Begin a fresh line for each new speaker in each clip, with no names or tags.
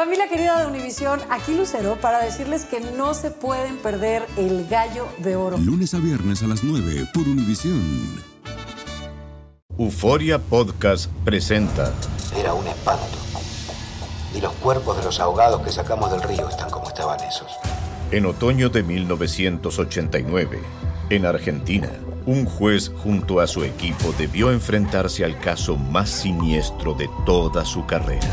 Familia querida de Univisión, aquí Lucero para decirles que no se pueden perder el gallo de oro.
Lunes a viernes a las 9 por Univisión.
Euforia Podcast presenta.
Era un espanto. Y los cuerpos de los ahogados que sacamos del río están como estaban esos.
En otoño de 1989, en Argentina, un juez junto a su equipo debió enfrentarse al caso más siniestro de toda su carrera,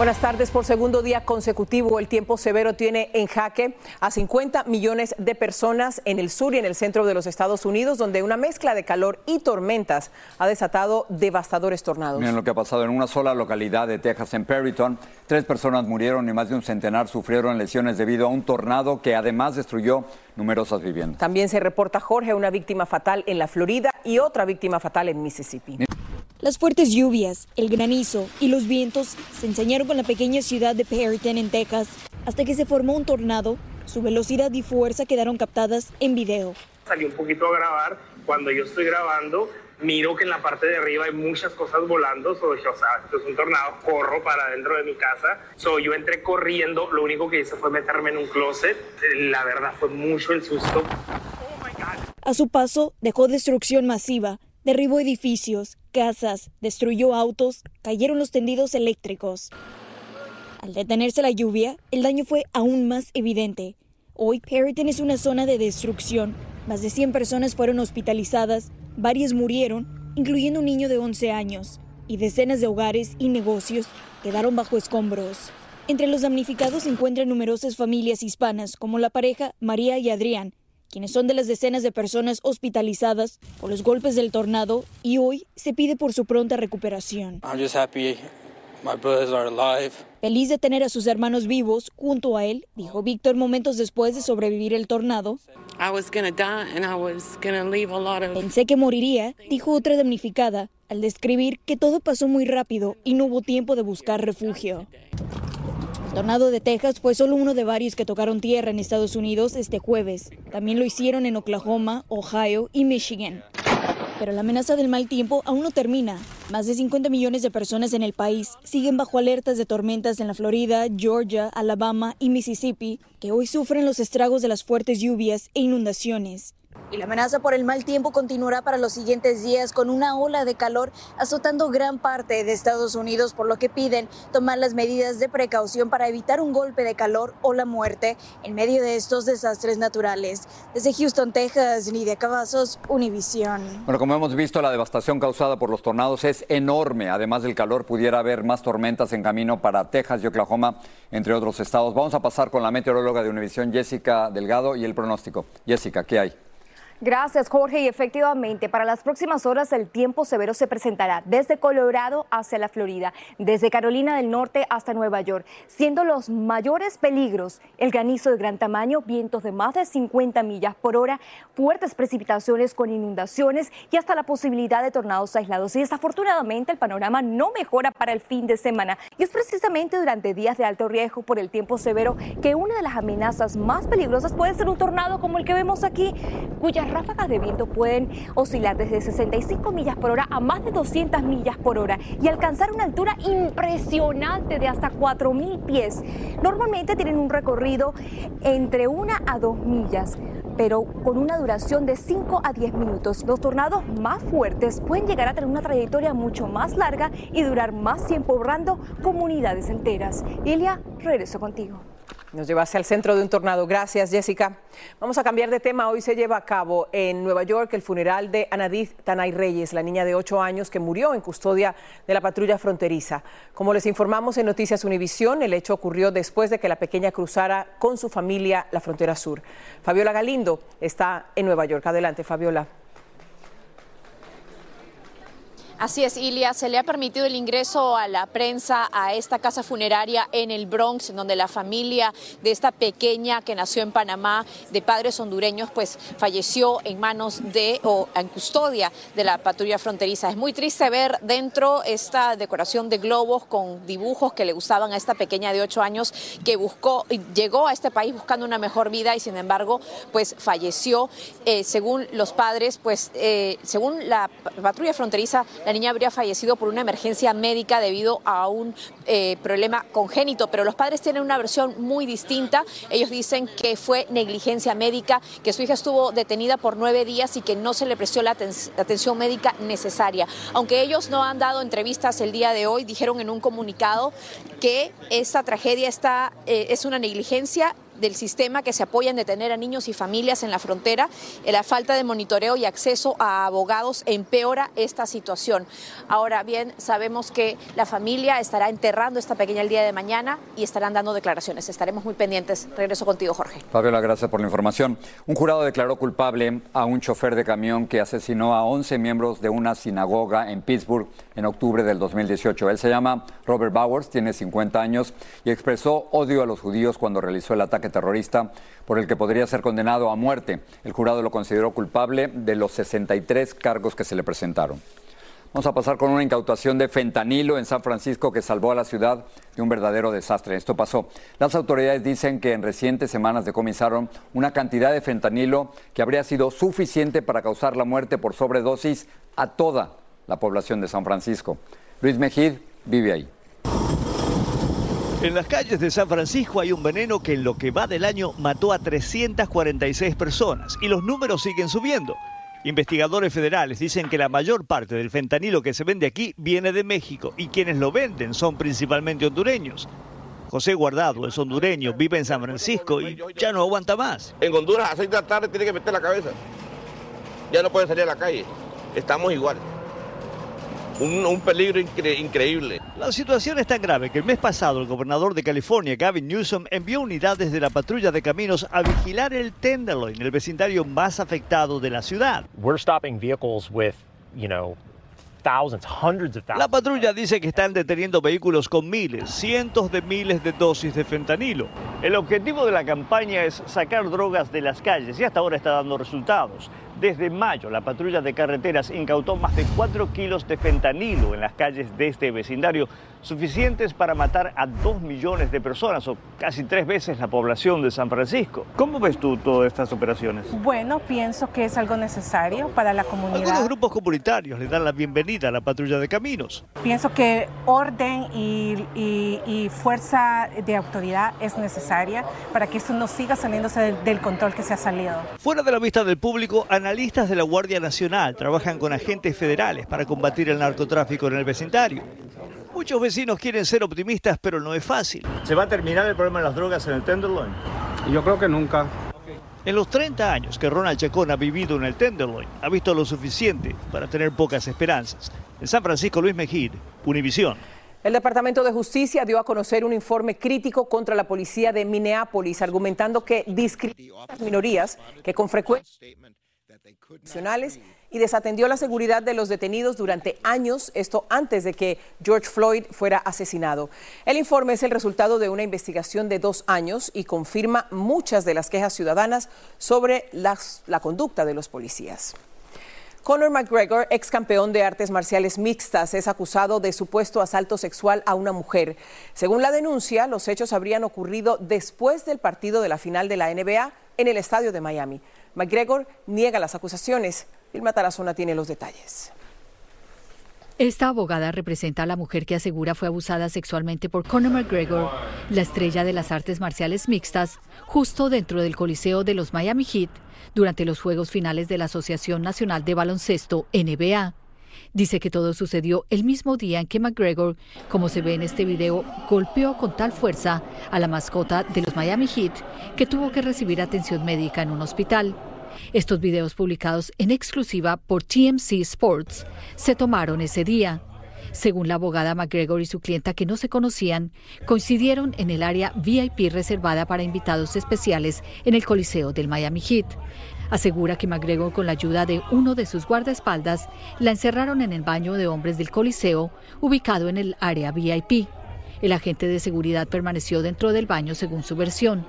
Buenas tardes. Por segundo día consecutivo, el tiempo severo tiene en jaque a 50 millones de personas en el sur y en el centro de los Estados Unidos, donde una mezcla de calor y tormentas ha desatado devastadores tornados.
Miren lo que ha pasado en una sola localidad de Texas, en Perryton. Tres personas murieron y más de un centenar sufrieron lesiones debido a un tornado que además destruyó numerosas viviendas.
También se reporta, Jorge, una víctima fatal en la Florida y otra víctima fatal en Mississippi.
Las fuertes lluvias, el granizo y los vientos se enseñaron con la pequeña ciudad de Perryton, en Texas, hasta que se formó un tornado. Su velocidad y fuerza quedaron captadas en video.
Salí un poquito a grabar. Cuando yo estoy grabando, miro que en la parte de arriba hay muchas cosas volando. So, o sea, esto es un tornado. Corro para dentro de mi casa. So, yo entré corriendo. Lo único que hice fue meterme en un closet. La verdad fue mucho el susto.
A su paso, dejó destrucción masiva. Derribó edificios, casas, destruyó autos, cayeron los tendidos eléctricos. Al detenerse la lluvia, el daño fue aún más evidente. Hoy, Perryton es una zona de destrucción. Más de 100 personas fueron hospitalizadas, varias murieron, incluyendo un niño de 11 años, y decenas de hogares y negocios quedaron bajo escombros. Entre los damnificados se encuentran numerosas familias hispanas, como la pareja María y Adrián, quienes son de las decenas de personas hospitalizadas por los golpes del tornado y hoy se pide por su pronta recuperación.
I'm just happy my brothers are alive.
Feliz de tener a sus hermanos vivos junto a él, dijo Víctor momentos después de sobrevivir el tornado.
I was gonna die and I was gonna leave a lot of...
Pensé que moriría, dijo otra damnificada, al describir que todo pasó muy rápido y no hubo tiempo de buscar refugio. El tornado de Texas fue solo uno de varios que tocaron tierra en Estados Unidos este jueves. También lo hicieron en Oklahoma, Ohio y Michigan. Pero la amenaza del mal tiempo aún no termina. Más de 50 millones de personas en el país siguen bajo alertas de tormentas en la Florida, Georgia, Alabama y Mississippi, que hoy sufren los estragos de las fuertes lluvias e inundaciones. Y la amenaza por el mal tiempo continuará para los siguientes días con una ola de calor azotando gran parte de Estados Unidos, por lo que piden tomar las medidas de precaución para evitar un golpe de calor o la muerte en medio de estos desastres naturales. Desde Houston, Texas, Nidia Cavazos, Univisión.
Bueno, como hemos visto, la devastación causada por los tornados es enorme. Además del calor, pudiera haber más tormentas en camino para Texas y Oklahoma, entre otros estados. Vamos a pasar con la meteoróloga de Univisión, Jessica Delgado, y el pronóstico. Jessica, ¿qué hay?
Gracias, Jorge. Y efectivamente, para las próximas horas el tiempo severo se presentará desde Colorado hacia la Florida, desde Carolina del Norte hasta Nueva York, siendo los mayores peligros el granizo de gran tamaño, vientos de más de 50 millas por hora, fuertes precipitaciones con inundaciones y hasta la posibilidad de tornados aislados. Y desafortunadamente el panorama no mejora para el fin de semana. Y es precisamente durante días de alto riesgo por el tiempo severo que una de las amenazas más peligrosas puede ser un tornado como el que vemos aquí, ráfagas de viento pueden oscilar desde 65 millas por hora a más de 200 millas por hora y alcanzar una altura impresionante de hasta 4.000 pies. Normalmente tienen un recorrido entre 1 a 2 millas pero con una duración de 5 a 10 minutos. Los tornados más fuertes pueden llegar a tener una trayectoria mucho más larga y durar más tiempo borrando comunidades enteras. Ilia, regreso contigo.
Nos llevaste al centro de un tornado. Gracias, Jessica. Vamos a cambiar de tema. Hoy se lleva a cabo en Nueva York el funeral de Anadith Tanay Reyes, la niña de 8 años que murió en custodia de la patrulla fronteriza. Como les informamos en Noticias Univisión, el hecho ocurrió después de que la pequeña cruzara con su familia la frontera sur. Fabiola Galindo está en Nueva York. Adelante, Fabiola.
Así es, Ilia, se le ha permitido el ingreso a la prensa a esta casa funeraria en el Bronx, donde la familia de esta pequeña que nació en Panamá de padres hondureños, pues falleció en manos de o en custodia de la patrulla fronteriza. Es muy triste ver dentro esta decoración de globos con dibujos que le gustaban a esta pequeña de ocho años que buscó, llegó a este país buscando una mejor vida y sin embargo, pues falleció. Eh, según los padres, pues eh, según la patrulla fronteriza, niña habría fallecido por una emergencia médica debido a un eh, problema congénito, pero los padres tienen una versión muy distinta. Ellos dicen que fue negligencia médica, que su hija estuvo detenida por nueve días y que no se le prestó la, atención médica necesaria. Aunque ellos no han dado entrevistas el día de hoy, dijeron en un comunicado que esta tragedia está, eh, es una negligencia del sistema que se apoya en detener a niños y familias en la frontera. Eh, la falta de monitoreo y acceso a abogados empeora esta situación. Ahora bien, sabemos que la familia estará enterrando esta pequeña el día de mañana y estarán dando declaraciones. Estaremos muy pendientes. Regreso contigo, Jorge.
Fabiola, gracias por la información. Un jurado declaró culpable a un chofer de camión que asesinó a 11 miembros de una sinagoga en Pittsburgh en octubre del 2018. Él se llama Robert Bowers, tiene 50 años y expresó odio a los judíos cuando realizó el ataque terrorista por el que podría ser condenado a muerte. El jurado lo consideró culpable de los 63 cargos que se le presentaron. Vamos a pasar con una incautación de fentanilo en San Francisco que salvó a la ciudad de un verdadero desastre. Esto pasó. Las autoridades dicen que en recientes semanas decomisaron una cantidad de fentanilo que habría sido suficiente para causar la muerte por sobredosis a toda la población de San Francisco. Luis Mejid vive ahí.
En las calles de San Francisco hay un veneno que en lo que va del año mató a 346 personas y los números siguen subiendo. Investigadores federales dicen que la mayor parte del fentanilo que se vende aquí viene de México y quienes lo venden son principalmente hondureños. José Guardado es hondureño, vive en San Francisco y ya no aguanta más.
En Honduras a 6 de la tarde tiene que meter la cabeza. Ya no puede salir a la calle. Estamos igual un, peligro increíble.
La situación es tan grave que el mes pasado el gobernador de California, Gavin Newsom, envió unidades de la patrulla de caminos a vigilar el Tenderloin, el vecindario más afectado de la ciudad.
We're stopping vehicles with, you know,
la patrulla dice que están deteniendo vehículos con miles, cientos de miles de dosis de fentanilo. El objetivo de la campaña es sacar drogas de las calles y hasta ahora está dando resultados. Desde mayo, la patrulla de carreteras incautó más de 4 kilos de fentanilo en las calles de este vecindario, suficientes para matar a 2 millones de personas, o casi tres veces la población de San Francisco. ¿Cómo ves tú todas estas operaciones?
Bueno, pienso que es algo necesario para la comunidad.
Algunos grupos comunitarios le dan la bienvenida a la patrulla de caminos.
Pienso que orden y, fuerza de autoridad es necesaria para que esto no siga saliéndose del, del control que se ha salido.
Fuera de la vista del público, Ana analistas de la Guardia Nacional trabajan con agentes federales para combatir el narcotráfico en el vecindario. Muchos vecinos quieren ser optimistas, pero no es fácil.
¿Se va a terminar el problema de las drogas en el Tenderloin?
Yo creo que nunca.
En los 30 años que Ronald Chacón ha vivido en el Tenderloin, ha visto lo suficiente para tener pocas esperanzas. En San Francisco, Luis Mejid, Univisión.
El Departamento de Justicia dio a conocer un informe crítico contra la policía de Minneapolis, argumentando que discrimina a las minorías que con frecuencia y desatendió la seguridad de los detenidos durante años, esto antes de que George Floyd fuera asesinado. El informe es el resultado de una investigación de dos años y confirma muchas de las quejas ciudadanas sobre la conducta de los policías. Conor McGregor, ex campeón de artes marciales mixtas, es acusado de supuesto asalto sexual a una mujer. Según la denuncia, los hechos habrían ocurrido después del partido de la final de la NBA en el estadio de Miami. McGregor niega las acusaciones. Vilma Tarazona tiene los detalles.
Esta abogada representa a la mujer que asegura fue abusada sexualmente por Conor McGregor, la estrella de las artes marciales mixtas, justo dentro del Coliseo de los Miami Heat durante los Juegos Finales de la Asociación Nacional de Baloncesto NBA. Dice que todo sucedió el mismo día en que McGregor, como se ve en este video, golpeó con tal fuerza a la mascota de los Miami Heat que tuvo que recibir atención médica en un hospital. Estos videos publicados en exclusiva por TMC Sports se tomaron ese día. Según la abogada McGregor y su clienta que no se conocían, coincidieron en el área VIP reservada para invitados especiales en el Coliseo del Miami Heat. Asegura que McGregor, con la ayuda de uno de sus guardaespaldas, la encerraron en el baño de hombres del Coliseo, ubicado en el área VIP. El agente de seguridad permaneció dentro del baño según su versión.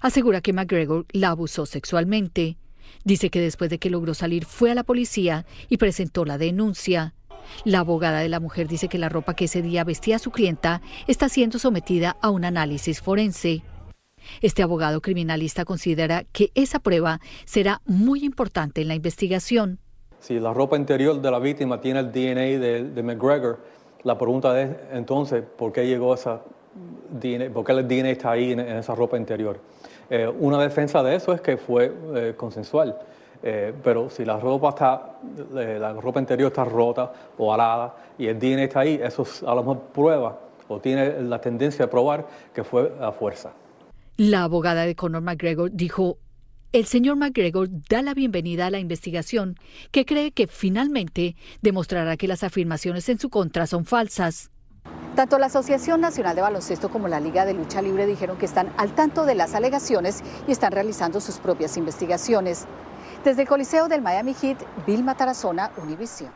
Asegura que McGregor la abusó sexualmente. Dice que después de que logró salir fue a la policía y presentó la denuncia. La abogada de la mujer dice que la ropa que ese día vestía a su clienta está siendo sometida a un análisis forense. Este abogado criminalista considera que esa prueba será muy importante en la investigación.
Si la ropa interior de la víctima tiene el DNA de, McGregor, la pregunta es entonces, ¿por qué llegó esa DNA, por qué el DNA está ahí en, esa ropa interior? Eh, una defensa de eso es que fue eh, consensual. Eh, pero si la ropa está, la ropa interior está rota o alada y el DNA está ahí, eso a lo mejor prueba o tiene la tendencia a probar que fue a fuerza.
La abogada de Conor McGregor dijo, el señor McGregor da la bienvenida a la investigación, que cree que finalmente demostrará que las afirmaciones en su contra son falsas.
Tanto la Asociación Nacional de Baloncesto como la Liga de Lucha Libre dijeron que están al tanto de las alegaciones y están realizando sus propias investigaciones. Desde el Coliseo del Miami Heat, Vilma Tarazona, Univision.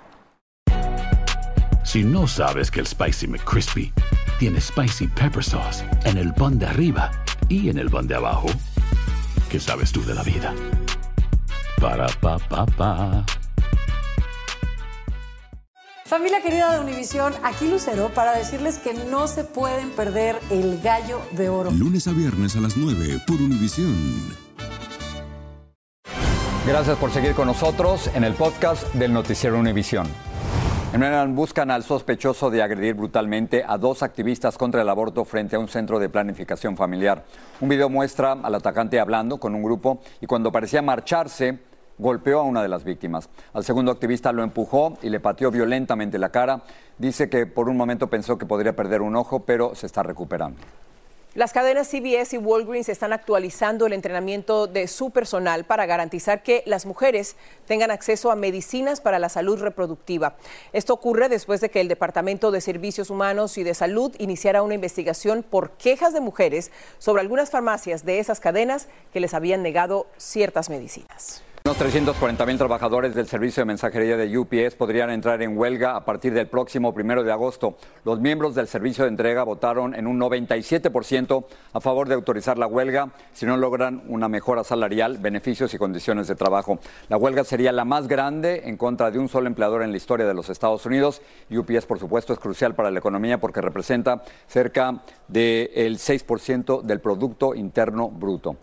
Si no sabes que el Spicy McCrispy tiene Spicy Pepper Sauce en el pan de arriba y en el pan de abajo, ¿qué sabes tú de la vida? Para, pa, pa, pa.
Familia querida de Univisión, aquí Lucero para decirles que no se pueden perder el gallo de oro.
Lunes a viernes a las 9 por Univisión.
Gracias por seguir con nosotros en el podcast del Noticiero Univisión. En Maryland buscan al sospechoso de agredir brutalmente a dos activistas contra el aborto frente a un centro de planificación familiar. Un video muestra al atacante hablando con un grupo y cuando parecía marcharse, golpeó a una de las víctimas. Al segundo activista lo empujó y le pateó violentamente la cara. Dice que por un momento pensó que podría perder un ojo, pero se está recuperando.
Las cadenas CBS y Walgreens están actualizando el entrenamiento de su personal para garantizar que las mujeres tengan acceso a medicinas para la salud reproductiva. Esto ocurre después de que el Departamento de Servicios Humanos y de Salud iniciara una investigación por quejas de mujeres sobre algunas farmacias de esas cadenas que les habían negado ciertas medicinas.
Unos 340 mil trabajadores del servicio de mensajería de UPS podrían entrar en huelga a partir del próximo primero de agosto. Los miembros del servicio de entrega votaron en un 97% a favor de autorizar la huelga si no logran una mejora salarial, beneficios y condiciones de trabajo. La huelga sería la más grande en contra de un solo empleador en la historia de los Estados Unidos. UPS, por supuesto, es crucial para la economía porque representa cerca del 6% del Producto Interno Bruto.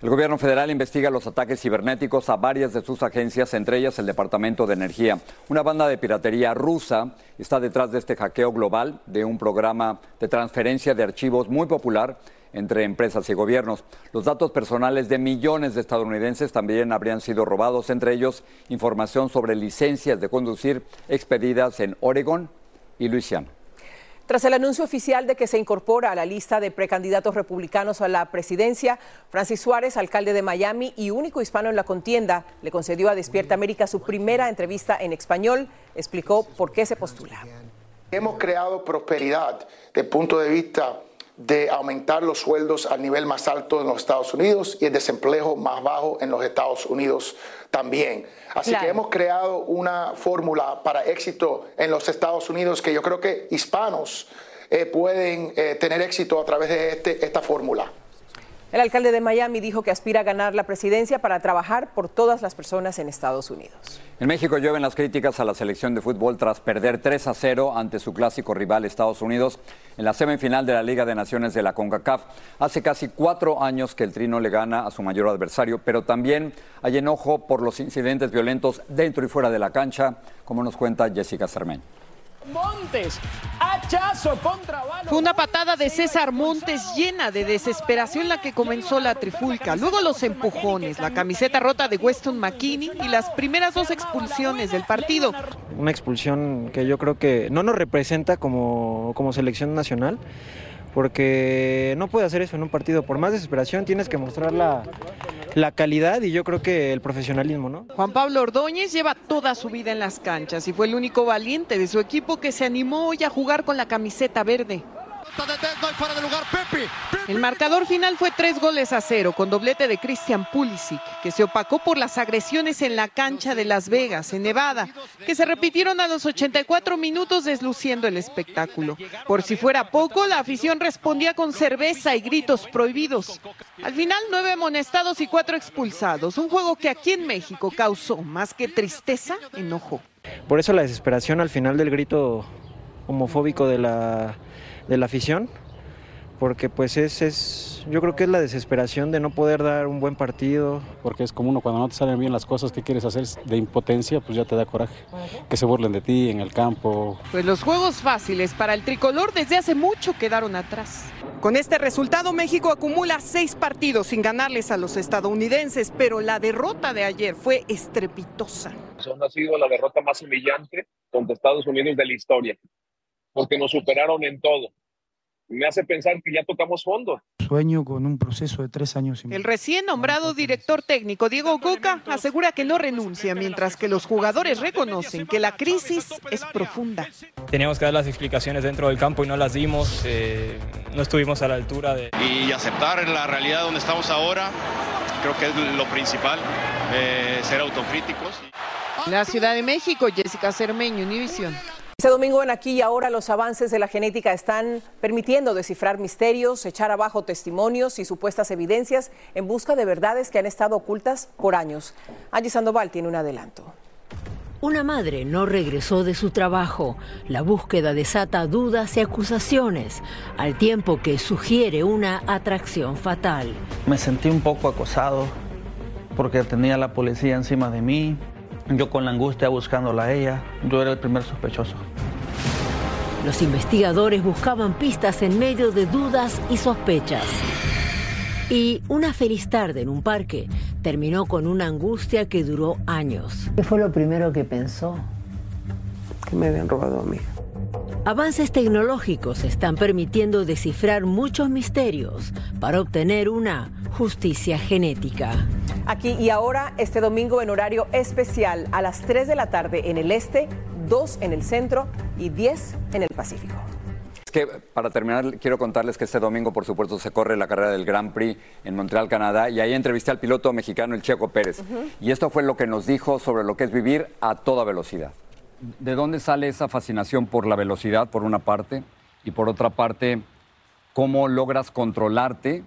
El gobierno federal investiga los ataques cibernéticos a varias de sus agencias, entre ellas el Departamento de Energía. Una banda de piratería rusa está detrás de este hackeo global de un programa de transferencia de archivos muy popular entre empresas y gobiernos. Los datos personales de millones de estadounidenses también habrían sido robados, entre ellos información sobre licencias de conducir expedidas en Oregon y Luisiana.
Tras el anuncio oficial de que se incorpora a la lista de precandidatos republicanos a la presidencia, Francis Suárez, alcalde de Miami y único hispano en la contienda, le concedió a Despierta América su primera entrevista en español. Explicó por qué se postula.
Hemos creado prosperidad desde punto de vista de aumentar los sueldos al nivel más alto en los Estados Unidos y el desempleo más bajo en los Estados Unidos también. Así que hemos creado una fórmula para éxito en los Estados Unidos que yo creo que hispanos eh, pueden eh, tener éxito a través de este, esta fórmula.
El alcalde de Miami dijo que aspira a ganar la presidencia para trabajar por todas las personas en Estados Unidos.
En México llueven las críticas a la selección de fútbol tras perder 3 a 0 ante su clásico rival Estados Unidos en la semifinal de la Liga de Naciones de la CONCACAF. Hace casi cuatro años que el Trino le gana a su mayor adversario, pero también hay enojo por los incidentes violentos dentro y fuera de la cancha, como nos cuenta Jessica Cermeño.
Montes. Hachazo contra Fue una patada de César Montes llena de desesperación la que comenzó la trifulca. Luego los empujones, la camiseta rota de Weston McKinney y las primeras dos expulsiones del partido.
Una expulsión que yo creo que no nos representa como, como selección nacional porque no puede hacer eso en un partido. Por más desesperación tienes que mostrar la, la calidad y yo creo que el profesionalismo, ¿no?
Juan Pablo Ordóñez lleva toda su vida en las canchas y fue el único valiente de su equipo que se animó hoy a jugar con la camiseta verde. El marcador final fue tres goles a cero con doblete de Christian Pulisic, que se opacó por las agresiones en la cancha de Las Vegas, en Nevada, que se repitieron a los 84 minutos desluciendo el espectáculo. Por si fuera poco, la afición respondía con cerveza y gritos prohibidos. Al final, nueve amonestados y cuatro expulsados, un juego que aquí en México causó más que tristeza, enojo.
Por eso la desesperación al final del grito homofóbico de la, de la afición, porque pues es, es, yo creo que es la desesperación de no poder dar un buen partido.
Porque es como uno cuando no te salen bien las cosas que quieres hacer de impotencia, pues ya te da coraje. Que se burlen de ti en el campo.
Pues los juegos fáciles para el tricolor desde hace mucho quedaron atrás. Con este resultado México acumula seis partidos sin ganarles a los estadounidenses, pero la derrota de ayer fue estrepitosa.
Ha sido la derrota más humillante contra Estados Unidos de la historia, porque nos superaron en todo me hace pensar que ya tocamos fondo.
Sueño con un proceso de tres años.
Y El recién nombrado director técnico Diego Coca asegura que no renuncia, mientras que los jugadores reconocen que la crisis es profunda.
Teníamos que dar las explicaciones dentro del campo y no las dimos, eh, no estuvimos a la altura de...
Y aceptar la realidad donde estamos ahora, creo que es lo principal, eh, ser autocríticos.
La Ciudad de México, Jessica Cermeño, Univisión.
Este domingo en Aquí y Ahora los avances de la genética están permitiendo descifrar misterios, echar abajo testimonios y supuestas evidencias en busca de verdades que han estado ocultas por años. Angie Sandoval tiene un adelanto.
Una madre no regresó de su trabajo. La búsqueda desata dudas y acusaciones, al tiempo que sugiere una atracción fatal.
Me sentí un poco acosado porque tenía la policía encima de mí. Yo con la angustia buscándola a ella, yo era el primer sospechoso.
Los investigadores buscaban pistas en medio de dudas y sospechas. Y una feliz tarde en un parque terminó con una angustia que duró años.
¿Qué fue lo primero que pensó? Que me habían robado a mí.
Avances tecnológicos están permitiendo descifrar muchos misterios para obtener una justicia genética.
Aquí y ahora, este domingo en horario especial a las 3 de la tarde en el este, 2 en el centro y 10 en el Pacífico.
Es que para terminar quiero contarles que este domingo por supuesto se corre la carrera del Grand Prix en Montreal, Canadá y ahí entrevisté al piloto mexicano el Checo Pérez. Y esto fue lo que nos dijo sobre lo que es vivir a toda velocidad. ¿De dónde sale esa fascinación por la velocidad, por una parte? Y por otra parte, ¿cómo logras controlarte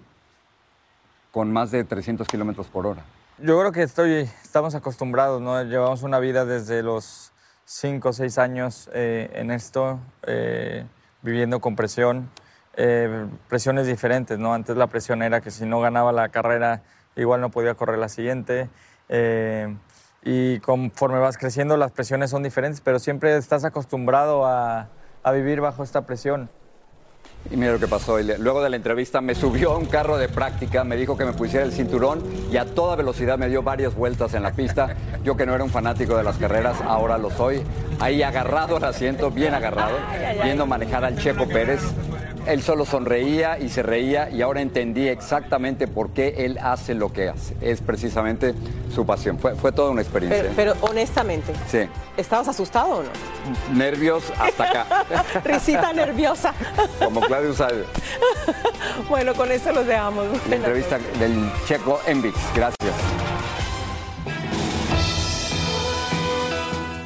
con más de 300 kilómetros por hora?
Yo creo que estamos acostumbrados, ¿no? Llevamos una vida desde los 5 o 6 años eh, en esto, eh, viviendo con presión, eh, presiones diferentes, ¿no? Antes la presión era que si no ganaba la carrera, igual no podía correr la siguiente. Y conforme vas creciendo, las presiones son diferentes, pero siempre estás acostumbrado a, a vivir bajo esta presión.
Y mira lo que pasó. Luego de la entrevista me subió a un carro de práctica, me dijo que me pusiera el cinturón y a toda velocidad me dio varias vueltas en la pista. Yo que no era un fanático de las carreras, ahora lo soy. Ahí agarrado al asiento, bien agarrado, viendo manejar al Checo Pérez. Él solo sonreía y se reía y ahora entendí exactamente por qué él hace lo que hace. Es precisamente su pasión. Fue, fue toda una experiencia.
Pero, honestamente,
sí.
¿estabas asustado o no?
Nervios hasta acá.
Risita nerviosa.
Como Claudio Salve.
bueno, con esto los dejamos.
La entrevista del Checo Envix. Gracias.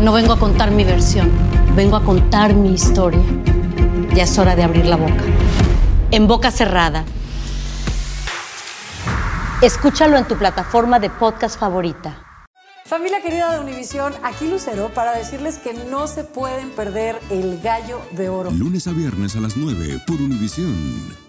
No vengo a contar mi versión, vengo a contar mi historia. Ya es hora de abrir la boca. En boca cerrada. Escúchalo en tu plataforma de podcast favorita.
Familia querida de Univisión, aquí Lucero para decirles que no se pueden perder el gallo de oro.
Lunes a viernes a las 9 por Univisión.